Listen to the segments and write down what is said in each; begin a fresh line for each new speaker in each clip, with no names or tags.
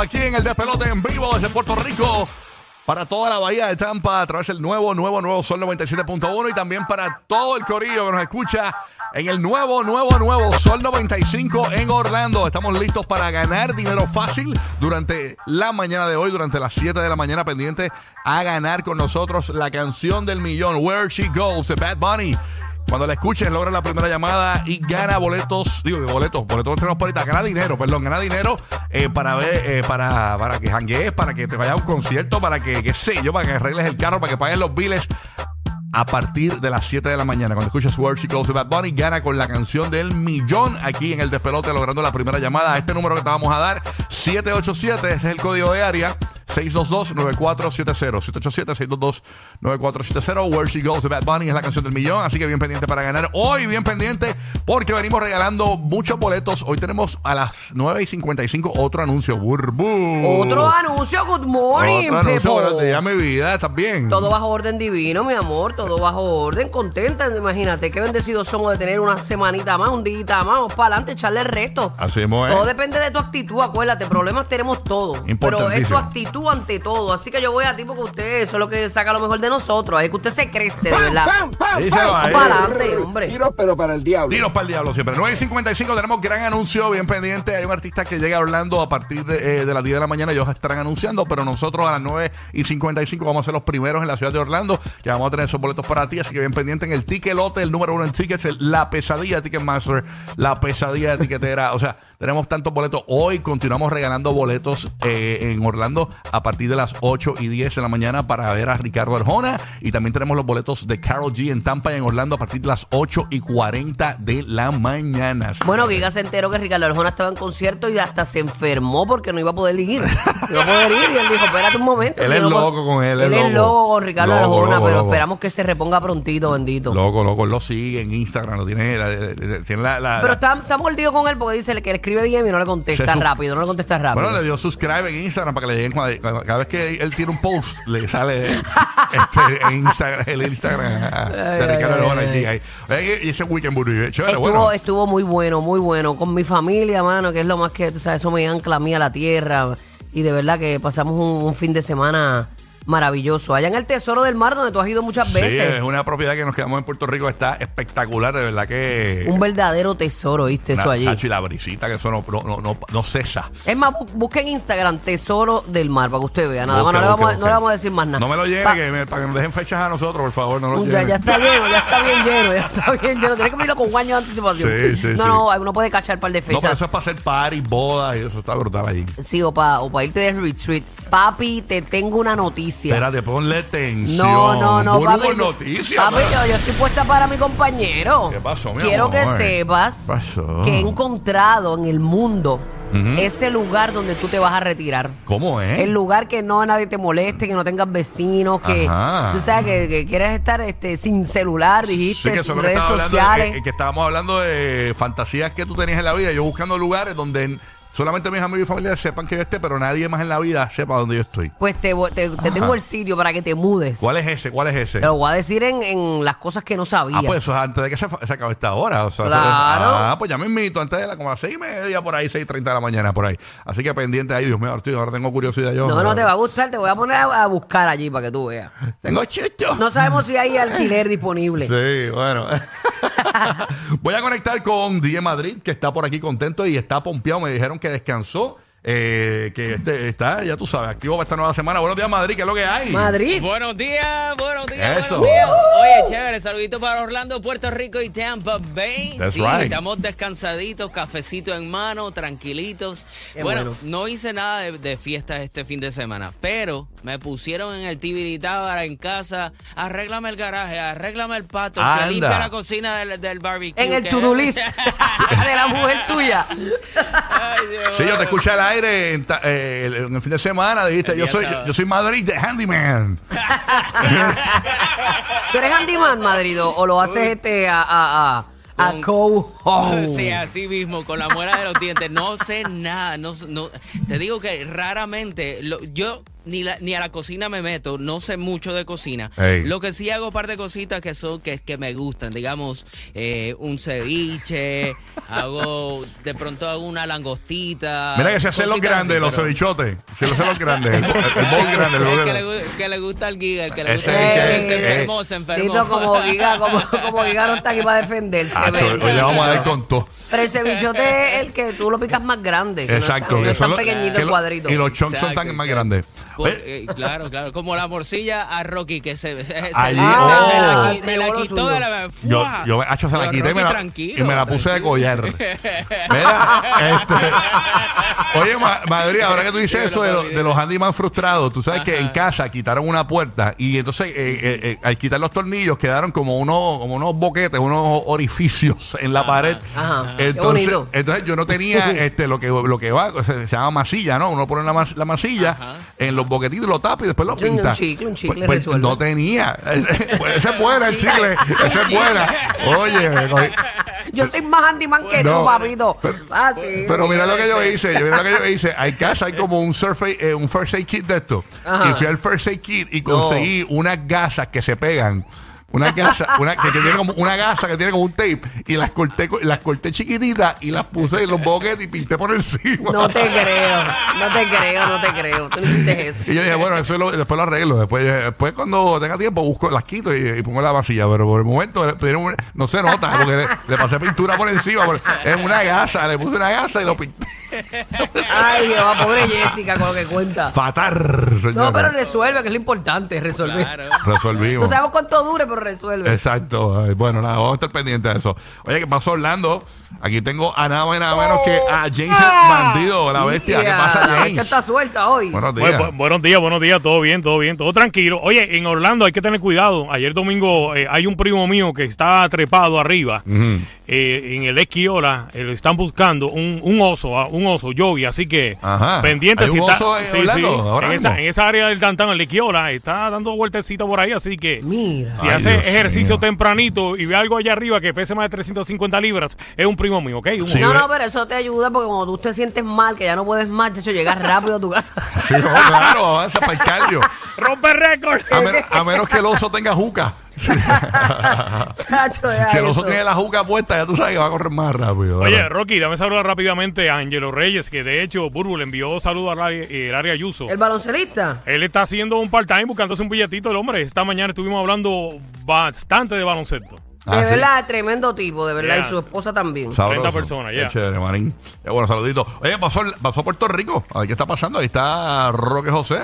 aquí en el despelote en vivo desde Puerto Rico. Para toda la bahía de Tampa a través del nuevo, nuevo, nuevo Sol 97.1 y también para todo el corillo que nos escucha en el nuevo, nuevo, nuevo Sol 95 en Orlando. Estamos listos para ganar dinero fácil durante la mañana de hoy, durante las 7 de la mañana, pendiente a ganar con nosotros la canción del millón, Where She Goes, de Bad Bunny. Cuando la escuches, logra la primera llamada y gana boletos, digo, boletos, boletos por ahorita, gana dinero, perdón, gana dinero eh, para ver, eh, para, para que janguees, para que te vayas a un concierto, para que, qué sé yo, para que arregles el carro, para que pagues los biles a partir de las 7 de la mañana. Cuando escuches Where She Goes de Bad Bunny, gana con la canción del millón aquí en el despelote, logrando la primera llamada este número que te vamos a dar, 787, ese es el código de área. 622-9470. 787-622-9470. Where She Goes de Bad Bunny es la canción del millón. Así que bien pendiente para ganar. Hoy bien pendiente porque venimos regalando muchos boletos. Hoy tenemos a las 9 y 55 otro anuncio. Burbu.
Otro anuncio, good morning,
Otro anuncio.
Pepo.
Buenos días, mi vida. ¿Estás bien?
Todo bajo orden divino, mi amor, todo bajo orden, contenta, imagínate, qué bendecidos somos de tener una semanita más, un día más, vamos para adelante, echarle el resto.
Así mismo es.
Todo depende de tu actitud, acuérdate, problemas tenemos todos, pero es tu
Importantísimo.
actitud ante todo, así que yo voy a ti porque usted, eso es lo que saca lo mejor de nosotros, es que usted se crece, de verdad.
Díselo ahí.
Para adelante, hombre.
Tiros, pero para el diablo.
Tiros para el diablo siempre. 9 y 55 tenemos gran anuncio, bien pendiente. Hay un artista que llega a Orlando a partir de, eh, de las 10 de la mañana. Ellos estarán anunciando, pero nosotros a las 9 y 55 vamos a ser los primeros en la ciudad de Orlando. Que vamos a tener esos boletos para ti. Así que bien pendiente en el ticket lote, el número uno en tickets, el- la pesadilla de Ticketmaster, la pesadilla de tiquetera. O sea, tenemos tantos boletos. Hoy continuamos regalando boletos eh, en Orlando a partir de las 8 y 10 de la mañana para ver a Ricardo Arjona. Y también tenemos los boletos de Carol G en Tampa y en Orlando a partir de las 8 y 40 de la mañana.
Bueno, Giga se enteró que Ricardo Arjona estaba en concierto y hasta se enfermó porque no iba a poder ir. No iba a poder ir y él dijo, espérate un momento.
Él
si
es
no puedo-".
loco con él,
Él
es loco.
con Ricardo
Loco,
Arjona,
loco,
pero
loco.
esperamos que se reponga prontito, bendito.
Loco, loco, él lo sigue en Instagram, lo tiene, la, tiene la, la-
Pero está, está mordido con él porque dice que le escribe DM y no le contesta rápido, no le contesta rápido.
Bueno, le dio subscribe en Instagram para que le lleguen cuando- cada vez que él tiene un post, le sale este, en Instagram, el Instagram de Ricardo Arjona
ay,
allí, ahí. Oye, Y ese weekend muy chévere,
Estuvo,
bueno.
estuvo muy bueno, muy bueno. Con mi familia, mano, que es lo más que, tú sabes, eso me ancla a mí a la tierra. Y de verdad que pasamos un, un fin de semana maravilloso. Allá en el Tesoro del Mar, donde tú has ido muchas
Sí,
veces.
es una propiedad que nos quedamos en Puerto Rico, está espectacular, de verdad que...
Un verdadero tesoro, ¿viste? Eso allí.
La brisita, que eso no, no, no, no, cesa.
Es más, bu- busque en Instagram Tesoro del Mar para que usted vea. Nada más, no, le vamos,
busque,
no le vamos a decir más nada.
No me lo llene,
Pa-
que me- para que nos dejen fechas a nosotros, por favor, no lo
ya, ya está lleno, ya está bien lleno, ya está bien lleno. Tienes que pedirlo con un año de anticipación.
Sí, sí,
no, no, uno puede cachar par de
No, pero
fechas.
eso es para hacer party, bodas y eso está brutal ahí.
Sí, o para o pa irte de retreat. Papi, te tengo una noticia.
Espérate, ponle tensión.
No, no, no,
Burbu
papi.
noticias.
Papi, yo, yo estoy puesta para mi compañero.
¿Qué pasó, mi
Quiero que sepas que he encontrado en el mundo ese lugar donde tú te vas a retirar.
¿Cómo es?
El lugar que no nadie te moleste, que no tengas vecinos, que
Ajá.
tú sabes que, que quieres estar este, sin celular, dijiste,
Sí, que
sin
que
redes sociales.
eh, eh, que estábamos hablando de fantasías que tú tenías en la vida. Yo buscando lugares donde solamente mis amigos y familiares sepan que yo esté, pero nadie más en la vida sepa dónde yo estoy.
pues te, te, te tengo el sitio para que te mudes.
¿Cuál es ese? ¿Cuál es ese?
Te lo voy a decir en, en las cosas que no sabías.
Ah, pues eso es antes de que se, se acabe esta hora. O sea,
Claro.
Ah, pues ya me invito antes de la, como a las seis y media por ahí, seis treinta de la mañana por ahí. Así que pendiente ahí, Dios mío, ahora, ahora tengo curiosidad yo.
no, no te va a gustar, te voy a poner a, a buscar allí para que tú veas.
Tengo chucho.
No sabemos si hay alquiler disponible.
Sí, bueno. Voy a conectar con Die Madrid, que está por aquí contento y está pompeado. Me dijeron que descansó. Eh, que este, está, ya tú sabes, activo para esta nueva semana. Buenos días, Madrid, ¿qué es lo que hay?
Madrid.
Buenos días, buenos días,
Eso.
buenos días. Oye, chévere, saludito para Orlando, Puerto Rico y Tampa Bay.
That's
sí,
right.
estamos descansaditos, cafecito en mano, tranquilitos. Bueno,
bueno.
no hice nada de, de fiestas este fin de semana, pero me pusieron en el Tibiritábara en casa, arréglame el garaje, arréglame el pato,
Anda.
que limpia la cocina del, del barbecue.
En el to-do list de la mujer tuya.
Ay, Dios
Sí, yo te escuché al aire en, ta- eh, el- en el fin de semana. Dijiste,
El
yo
día
soy,
sábado.
yo soy Madrid de Handyman.
¿Tú eres handyman, Madrid, o- o lo haces este a, a, a, a
Con-? Sí, así mismo, con la muela de los dientes. No sé nada. No, no- te digo que raramente, lo- yo ni, la- ni a la cocina me meto, no sé mucho de cocina.
Ey.
Lo que sí hago un par de cositas que son que, que me gustan, digamos, eh, un ceviche, hago, de pronto hago una langostita.
Mira que se hacen los grandes,
así,
los
pero-
cevichotes. Se los hacen los grandes. El, el, el bowl grande. el
El que, le, gu- que le gusta al giga, el que le gusta
el
el
que-
se enfermó, se enfermó.
Tito, como Giga, como, como Giga no está aquí para defenderse.
Ah, hoy le vamos a dar con todo.
Pero el cevichote es el que tú lo picas más grande. que no
Exacto.
No
que
es
son
tan
los-
pequeñito el cuadrito.
Y los chunks son tan más grandes.
Por-
Oye,
eh, claro, claro. Como la morcilla a Rocky que se, se, se-
Allí-
se-
oh.
me la, qui- me la
llevó lo
quitó de la.
Yo,
¡Fua!
yo hacho, se la
Pero
quité y me la,
tranquilo,
y me la puse de
tranquilo.
collar. Mira, este, oye, Ma- Madrid, ahora que tú dices eso de,
lo
de los handyman frustrados, tú sabes que en casa quitaron una puerta y entonces eh, eh, eh, al quitar los tornillos quedaron como unos, como unos boquetes, unos orificios en la pared.
Ajá. Qué
Entonces,
bonito.
entonces yo no tenía este lo que lo que va, se, se llama masilla, ¿no? Uno pone la, mas- la masilla
Ajá.
en los boquetitos, lo tapa y después lo
Un- un
pinta.
chicle, un chicle
Pues- pues no tenía. Pues esa es buena el chicle. Esa es buena. Oye, me cogí-
Yo soy más handyman que
No,
tú, papito.
pero-
ah, sí.
Pero mira lo que yo hice, yo- mira lo que yo hice. Hay casa, hay como un surf aid- eh, un first aid kit de esto.
Ajá.
Y fui al first aid kit y conseguí unas gasas que se pegan. Una gasa, una, que, que tiene como una gasa que tiene como un tape y las corté, co- las corté chiquititas y las puse en los boquetes y pinté por encima.
No te creo, no te creo, no te creo. Tú no hiciste eso.
Y yo dije, bueno, eso es lo- después lo arreglo. Después, después cuando tenga tiempo, busco, las quito y, y pongo la vasilla. Pero por el momento no se nota porque le, le pasé pintura por encima. por- es una gasa, le puse una gasa y lo pinté.
Ay, Jehová, pobre Jessica con lo que cuenta.
Fatar, señora.
No, pero resuelve, que es lo importante, resolver.
Claro.
Resolvimos.
No sabemos cuánto dure, pero resuelve.
Exacto. Ay, Bueno, nada, vamos a estar pendientes de eso. Oye, ¿qué pasó, Orlando? Aquí tengo a nada más y nada menos que a James el Bandido, la bestia. ¿Qué pasa,
La
James?
bestia está suelta hoy.
Buenos
Bu-
días.
bu- buenos días, buenos días, todo bien, todo bien, todo tranquilo. Oye, en Orlando hay que tener cuidado. Ayer domingo eh, hay un primo mío que está trepado arriba
Ujú.
Eh, en el Esquiola. eh, lo están buscando un, un oso, ah, un oso yogi. Así que
Ajá.
pendiente
¿Hay un
si está
oso en Orlando ahora
en, esa, en esa área del downtown, el Esquiola, está dando vueltecita por ahí. Así que
Mira.
si
Ay,
hace
Dios
ejercicio
mío.
tempranito y ve algo allá arriba que pese más de 350 libras, es un primo mío, ¿ok? Un
Sí,
no, no, pero eso te ayuda porque cuando tú te sientes mal, que ya no puedes más, hecho, llegas rápido a tu casa.
Sí, no, claro, avanza para el cardio.
¡Rompe récord!
A, men- a menos que el oso tenga juca.
Chacho,
si el oso tiene la juca puesta, ya tú sabes que va a correr más rápido.
Oye. Rocky, dame saludar rápidamente a Angelo Reyes, que de hecho Burbu le envió saludos al área, el área Ayuso.
El baloncelista.
Él está haciendo un part-time buscándose un billetito el hombre. Esta mañana estuvimos hablando bastante de baloncesto.
Ah,
de
sí.
verdad, tremendo tipo, de verdad.
Yeah.
Y su esposa también.
Sabroso.
30 personas, ya.
Qué bueno, saludito. Oye, pasó, pasó a Puerto Rico. A ver qué está pasando. Ahí está Roque José.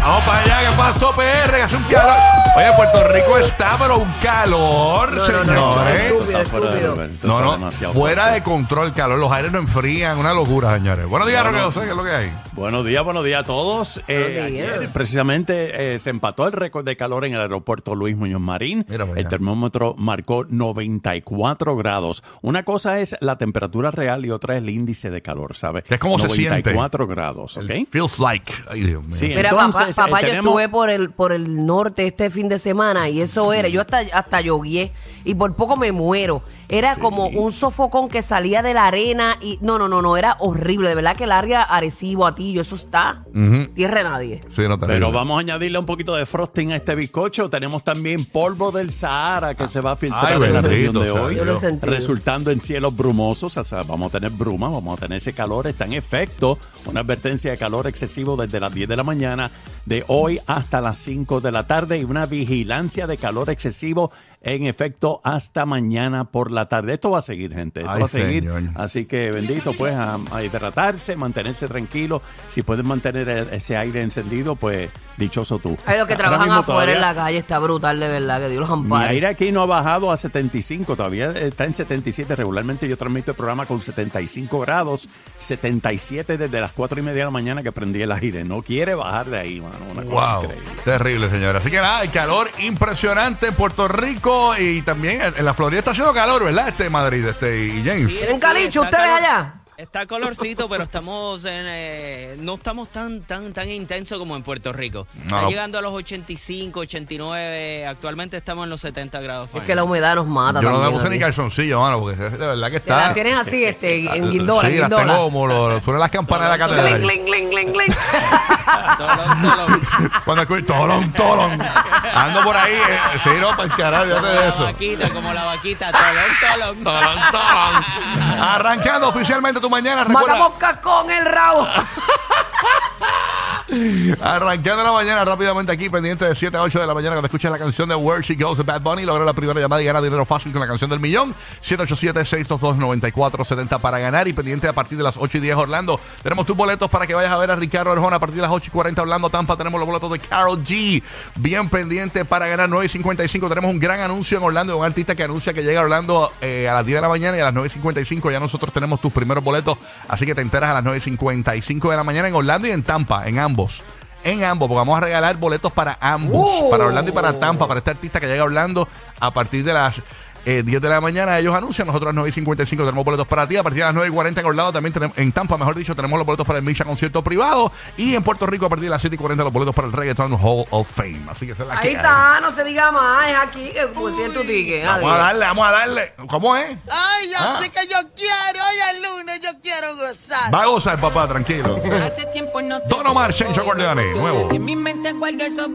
Vamos para allá. ¿Qué pasó, PR? Que hace un calor. Oye, Puerto Rico está, pero un calor,
No, no, no,
señores.
estúpido, estúpido.
No, no,
demasiado
fuera
fuerte.
de control el calor. Los aires no enfrían. Una locura, señores. Buenos días, Roque. José. ¿Qué es lo que hay?
Buenos días, buenos días a todos. Eh,
Buenos días.
ayer, precisamente eh, se empató el récord de calor en el aeropuerto Luis Muñoz Marín.
Mira
el termómetro marcó 94 grados. Una cosa es la temperatura real y otra es el índice de calor, ¿sabes?
Es como se siente.
94 grados, ¿ok?
El Feels like. Ay, Dios mío.
Sí,
Mira,
Entonces,
papá, papá
eh,
yo estuve por el, por el norte este fin de semana y eso era, yo hasta, hasta llovié y por poco me muero. Era
Sí.
como un sofocón que salía de la arena y no, no, no, no, era horrible. De verdad que el área Arecibo, Atillo, eso está tierra de nadie.
Sí, no terrible.
Pero vamos a añadirle un poquito de frosting a este bizcocho. Tenemos también polvo del Sahara que se va a filtrar
Ay,
en la región de hoy. Resultando en cielos brumosos, o sea, vamos a tener bruma, vamos a tener ese calor, está en efecto, una advertencia de calor excesivo desde las 10 de la mañana de hoy hasta las 5 de la tarde y una vigilancia de calor excesivo en efecto hasta mañana por la tarde. Esto va a seguir, gente, esto
Ay,
va a seguir.
señor.
Así que bendito, pues a, a hidratarse, mantenerse tranquilo. Si pueden mantener e- ese aire encendido, pues dichoso tú.
Ay, los que
Ahora
trabajan afuera en la calle está brutal, de verdad, que Dios los
mi
ampare.
aire aquí no ha bajado a 75, todavía está en 77. Regularmente yo transmito el programa con 75 grados, 77 desde las 4 y media de la mañana que prendí el aire. No quiere bajar de ahí, mano. Una cosa
Wow,
increíble.
terrible, señora. Así que nada, el calor impresionante en Puerto Rico y también en la Florida está haciendo calor, ¿verdad? Este Madrid, este y James.
Sí.
¿Tienen calicho ustedes allá?
Está colorcito, pero estamos en, eh, no estamos tan tan tan intenso como en Puerto Rico.
No,
Está
no.
llegando a los 85, 89. Actualmente estamos en los 70 grados.
Es que la humedad nos mata
Yo no
también.
le puse ni calzoncillo, mano, porque de verdad que
Te las
está.
tienes así, este, en guindola,
Sí,
en
las
guindola.
tengo como lo, suenan las campanas de la catedral.
cling, cling, cling, cling.
Tolón, tolón.
Cuando escucho tolón, tolón. Ando por ahí, eh, sí, no, para el carajo, fíjate de
La
eso.
vaquita, como la vaquita, tolón, tolón.
Tolón, tolón. Arrancando oficialmente tu mañana, recuerda.
Matamos en el rabo.
Arrancando la mañana rápidamente aquí, pendiente de 7 a 8 de la mañana, cuando escuches la canción de Where She Goes de Bad Bunny, logra la primera llamada y gana dinero fácil con la canción del millón. 787-622-9470 para ganar. Y pendiente a partir de las 8 y 10 Orlando. Tenemos tus boletos para que vayas a ver a Ricardo Arjona. A partir de las 8 y 40 Orlando, Tampa. Tenemos los boletos de Carol G. Bien pendiente para ganar 9 y 55. Tenemos un gran anuncio en Orlando de un artista que anuncia que llega a Orlando eh, a las 10 de la mañana y a las 9 y 55 ya nosotros tenemos tus primeros boletos. Así que te enteras a las 9 y 55 de la mañana en Orlando y en Tampa, en ambos. En ambos, porque vamos a regalar boletos para ambos, para Orlando y para Tampa, para este artista que llega a Orlando a partir de las eh, 10 de la mañana. Ellos anuncian, nosotros a las 9 y 55 tenemos boletos para ti. A partir de las 9 y 40 en Orlando también tenemos, en Tampa, mejor dicho, tenemos los boletos para el Misha concierto privado. Y en Puerto Rico a partir de las 7 y 40 los boletos para el Reggaeton Hall of Fame. Así que esa es la que
Ahí
hay.
está, no se diga más. Es aquí que pusiste tu ticket.
Vamos a darle, vamos a darle. ¿Cómo es?
Ay, yo
Ah.
sé que yo quiero, hoy es lunes, yo quiero gozar.
Va a gozar, papá, tranquilo.
Hace tiempo no te
Don Omar, Chencho Corleone, nuevo.
En mi mente guardo esos